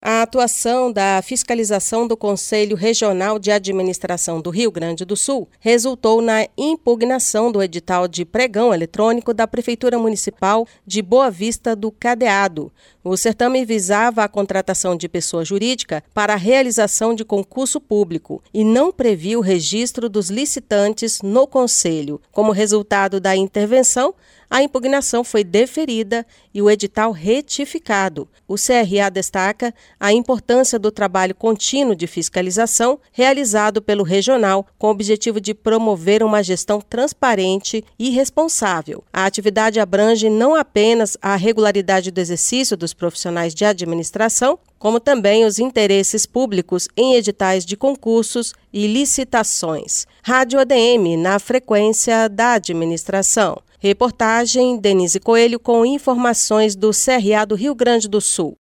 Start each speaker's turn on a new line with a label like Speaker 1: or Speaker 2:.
Speaker 1: A atuação da fiscalização do Conselho Regional de Administração do Rio Grande do Sul resultou na impugnação do edital de pregão eletrônico da Prefeitura Municipal de Boa Vista do Cadeado. O certame visava a contratação de pessoa jurídica para a realização de concurso público e não previa o registro dos licitantes no Conselho. Como resultado da intervenção, a impugnação foi deferida e o edital retificado. O CRA destaca a importância do trabalho contínuo de fiscalização realizado pelo regional com o objetivo de promover uma gestão transparente e responsável. A atividade abrange não apenas a regularidade do exercício dos profissionais de administração, como também os interesses públicos em editais de concursos e licitações. Rádio ADM na frequência da administração. Reportagem Denise Coelho com informações do CRA do Rio Grande do Sul.